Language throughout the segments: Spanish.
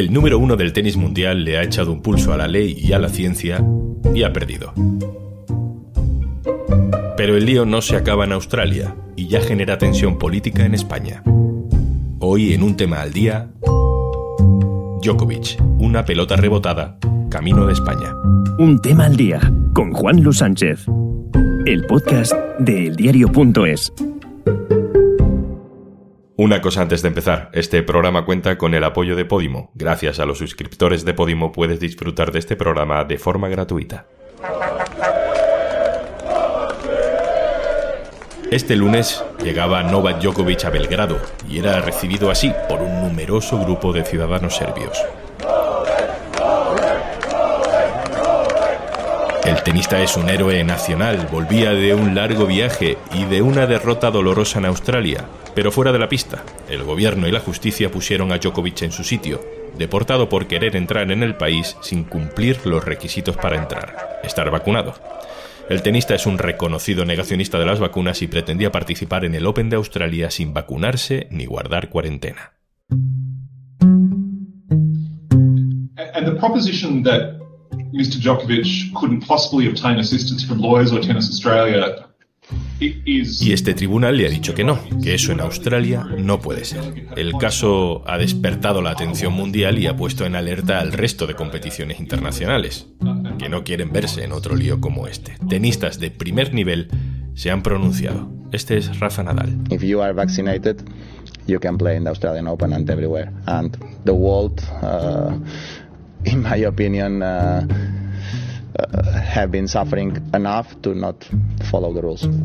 El número uno del tenis mundial le ha echado un pulso a la ley y a la ciencia y ha perdido. Pero el lío no se acaba en Australia y ya genera tensión política en España. Hoy en un tema al día, Djokovic, una pelota rebotada, camino de España. Un tema al día con Juan Luis Sánchez. El podcast de eldiario.es. Una cosa antes de empezar, este programa cuenta con el apoyo de Podimo. Gracias a los suscriptores de Podimo puedes disfrutar de este programa de forma gratuita. Este lunes llegaba Novak Djokovic a Belgrado y era recibido así por un numeroso grupo de ciudadanos serbios. El tenista es un héroe nacional, volvía de un largo viaje y de una derrota dolorosa en Australia, pero fuera de la pista. El gobierno y la justicia pusieron a Djokovic en su sitio, deportado por querer entrar en el país sin cumplir los requisitos para entrar, estar vacunado. El tenista es un reconocido negacionista de las vacunas y pretendía participar en el Open de Australia sin vacunarse ni guardar cuarentena. Mr. Djokovic couldn't possibly obtain assistance from lawyers or Tennis Australia y este tribunal le ha dicho que no, que eso en Australia no puede ser. El caso ha despertado la atención mundial y ha puesto en alerta al resto de competiciones internacionales, que no quieren verse en otro lío como este. Tenistas de primer nivel se han pronunciado. Este es Rafa Nadal. If you are vaccinated, you can play in the Australian Open and everywhere. And the world, uh, my opinion, uh,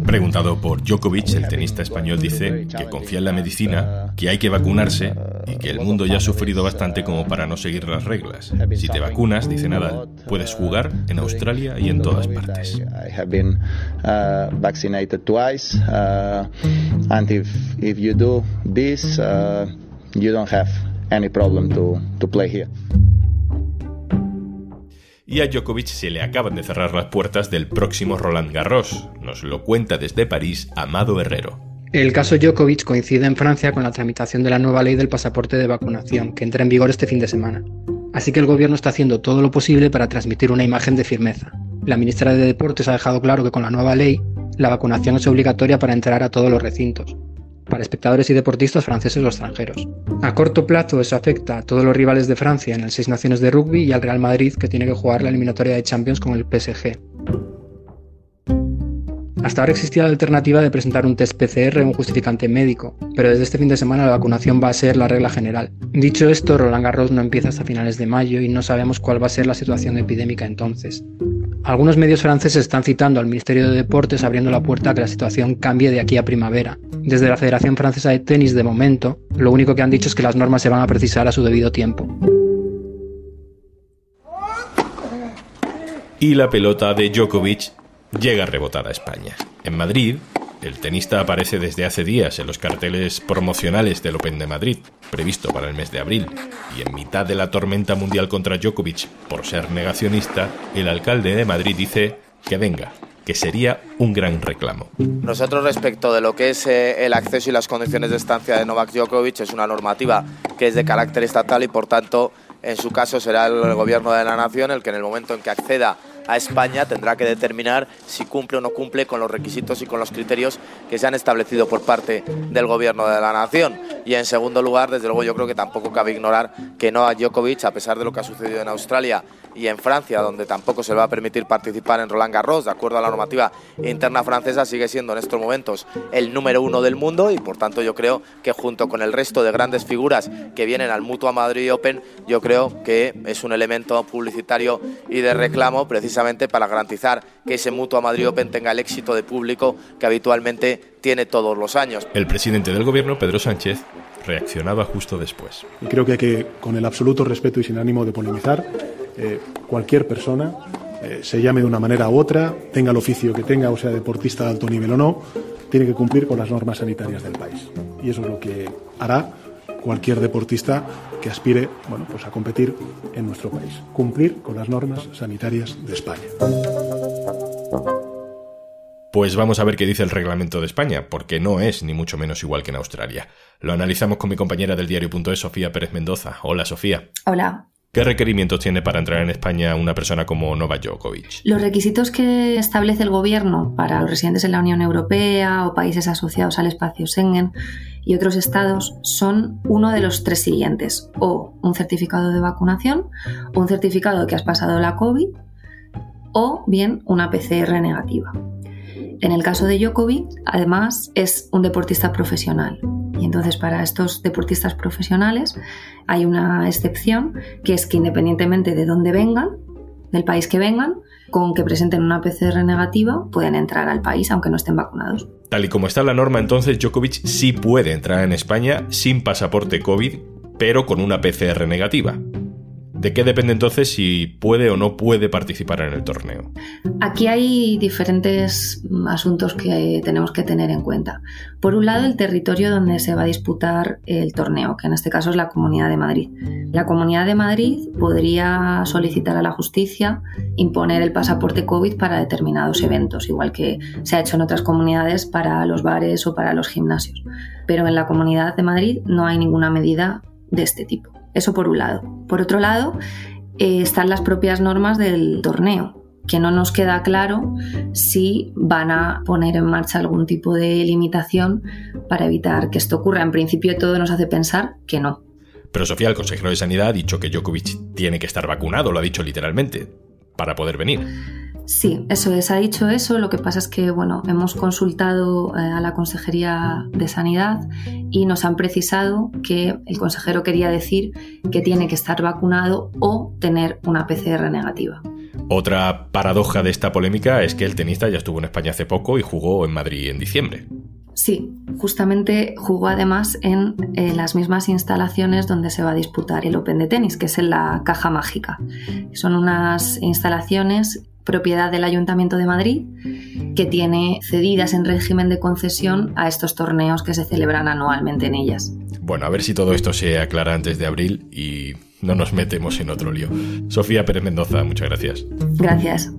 Preguntado por Djokovic, el tenista español dice que confía en la medicina, que hay que vacunarse y que el mundo ya ha sufrido bastante como para no seguir las reglas. Si te vacunas, dice Nadal, puedes jugar en Australia y en todas partes. I have been uh, vaccinated twice, uh, and if if you do this, uh, you don't have any problem to to play here y a Djokovic se le acaban de cerrar las puertas del próximo Roland Garros. Nos lo cuenta desde París Amado Herrero. El caso Djokovic coincide en Francia con la tramitación de la nueva ley del pasaporte de vacunación, que entra en vigor este fin de semana. Así que el gobierno está haciendo todo lo posible para transmitir una imagen de firmeza. La ministra de Deportes ha dejado claro que con la nueva ley, la vacunación es obligatoria para entrar a todos los recintos, para espectadores y deportistas franceses o extranjeros. A corto plazo eso afecta a todos los rivales de Francia en el Seis Naciones de Rugby y al Real Madrid que tiene que jugar la eliminatoria de Champions con el PSG. Hasta ahora existía la alternativa de presentar un test PCR o un justificante médico, pero desde este fin de semana la vacunación va a ser la regla general. Dicho esto, Roland Garros no empieza hasta finales de mayo y no sabemos cuál va a ser la situación epidémica entonces. Algunos medios franceses están citando al Ministerio de Deportes abriendo la puerta a que la situación cambie de aquí a primavera. Desde la Federación Francesa de Tenis, de momento, lo único que han dicho es que las normas se van a precisar a su debido tiempo. Y la pelota de Djokovic llega rebotada a España. En Madrid, el tenista aparece desde hace días en los carteles promocionales del Open de Madrid, previsto para el mes de abril, y en mitad de la tormenta mundial contra Djokovic por ser negacionista, el alcalde de Madrid dice que venga, que sería un gran reclamo. Nosotros respecto de lo que es eh, el acceso y las condiciones de estancia de Novak Djokovic es una normativa que es de carácter estatal y por tanto en su caso será el gobierno de la nación el que en el momento en que acceda a España tendrá que determinar si cumple o no cumple con los requisitos y con los criterios que se han establecido por parte del gobierno de la nación. Y en segundo lugar, desde luego yo creo que tampoco cabe ignorar que no a Djokovic, a pesar de lo que ha sucedido en Australia y en Francia, donde tampoco se le va a permitir participar en Roland Garros, de acuerdo a la normativa interna francesa, sigue siendo en estos momentos el número uno del mundo y por tanto yo creo que junto con el resto de grandes figuras que vienen al Mutua Madrid Open, yo creo que es un elemento publicitario y de reclamo precisamente para garantizar que ese Mutua Madrid Open tenga el éxito de público que habitualmente tiene todos los años. El presidente del gobierno, Pedro Sánchez, reaccionaba justo después. Y creo que hay que, con el absoluto respeto y sin ánimo de polemizar, eh, cualquier persona, eh, se llame de una manera u otra, tenga el oficio que tenga, o sea deportista de alto nivel o no, tiene que cumplir con las normas sanitarias del país. Y eso es lo que hará cualquier deportista que aspire bueno, pues a competir en nuestro país. Cumplir con las normas sanitarias de España. Pues vamos a ver qué dice el reglamento de España, porque no es ni mucho menos igual que en Australia. Lo analizamos con mi compañera del diario.es, Sofía Pérez Mendoza. Hola, Sofía. Hola. ¿Qué requerimientos tiene para entrar en España una persona como Novak Djokovic? Los requisitos que establece el gobierno para los residentes en la Unión Europea o países asociados al espacio Schengen y otros estados son uno de los tres siguientes, o un certificado de vacunación, un certificado de que has pasado la COVID, o bien una PCR negativa. En el caso de Djokovic, además, es un deportista profesional. Y entonces para estos deportistas profesionales hay una excepción, que es que independientemente de dónde vengan, del país que vengan, con que presenten una PCR negativa, pueden entrar al país aunque no estén vacunados. Tal y como está la norma, entonces Djokovic sí puede entrar en España sin pasaporte COVID, pero con una PCR negativa. ¿De qué depende entonces si puede o no puede participar en el torneo? Aquí hay diferentes asuntos que tenemos que tener en cuenta. Por un lado, el territorio donde se va a disputar el torneo, que en este caso es la Comunidad de Madrid. La Comunidad de Madrid podría solicitar a la justicia imponer el pasaporte COVID para determinados eventos, igual que se ha hecho en otras comunidades para los bares o para los gimnasios. Pero en la Comunidad de Madrid no hay ninguna medida de este tipo. Eso por un lado. Por otro lado, eh, están las propias normas del torneo, que no nos queda claro si van a poner en marcha algún tipo de limitación para evitar que esto ocurra. En principio todo nos hace pensar que no. Pero Sofía, el consejero de Sanidad, ha dicho que Djokovic tiene que estar vacunado, lo ha dicho literalmente, para poder venir. Sí, eso es, ha dicho eso. Lo que pasa es que, bueno, hemos consultado eh, a la Consejería de Sanidad y nos han precisado que el consejero quería decir que tiene que estar vacunado o tener una PCR negativa. Otra paradoja de esta polémica es que el tenista ya estuvo en España hace poco y jugó en Madrid en diciembre. Sí, justamente jugó además en eh, las mismas instalaciones donde se va a disputar el Open de tenis, que es en la Caja Mágica. Son unas instalaciones propiedad del Ayuntamiento de Madrid, que tiene cedidas en régimen de concesión a estos torneos que se celebran anualmente en ellas. Bueno, a ver si todo esto se aclara antes de abril y no nos metemos en otro lío. Sofía Pérez Mendoza, muchas gracias. Gracias.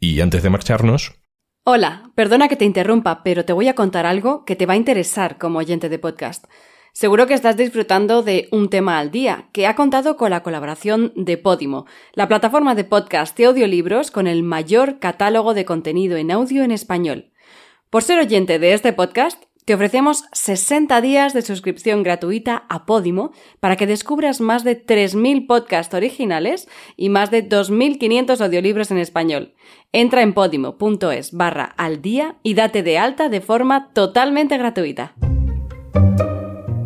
Y antes de marcharnos, Hola, perdona que te interrumpa, pero te voy a contar algo que te va a interesar como oyente de podcast. Seguro que estás disfrutando de Un tema al día, que ha contado con la colaboración de Podimo, la plataforma de podcast y audiolibros con el mayor catálogo de contenido en audio en español. Por ser oyente de este podcast, te ofrecemos 60 días de suscripción gratuita a Podimo para que descubras más de 3.000 podcasts originales y más de 2.500 audiolibros en español. Entra en podimo.es barra al día y date de alta de forma totalmente gratuita.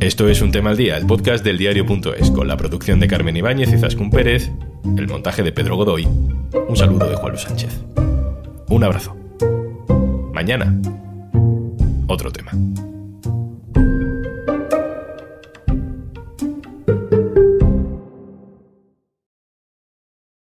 Esto es Un Tema al Día, el podcast del diario.es, con la producción de Carmen Ibáñez y Zascún Pérez, el montaje de Pedro Godoy. Un saludo de Juan Luis Sánchez. Un abrazo. Mañana otro tema.